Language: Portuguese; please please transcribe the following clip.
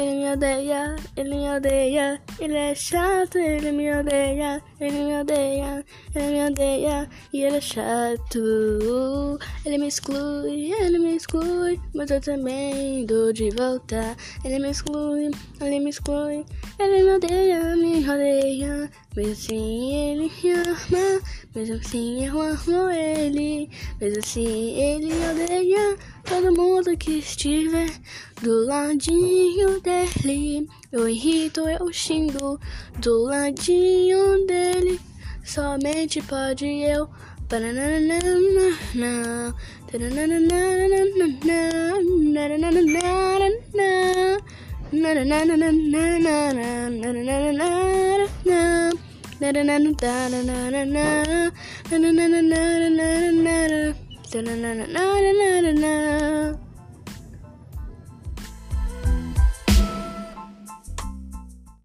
me odeia, ele me odeia, ele é chato, ele me odeia, ele me odeia, ele me odeia e ele é chato. Ele me exclui, ele me exclui, mas eu também dou de volta. Ele me exclui, ele me exclui, ele me odeia, me odeia. Mesmo assim ele me ama, mesmo assim eu amo ele, mesmo assim ele odeia todo mundo que estiver do ladinho dele. Eu irrito, eu xingo do ladinho dele. Somente pode eu.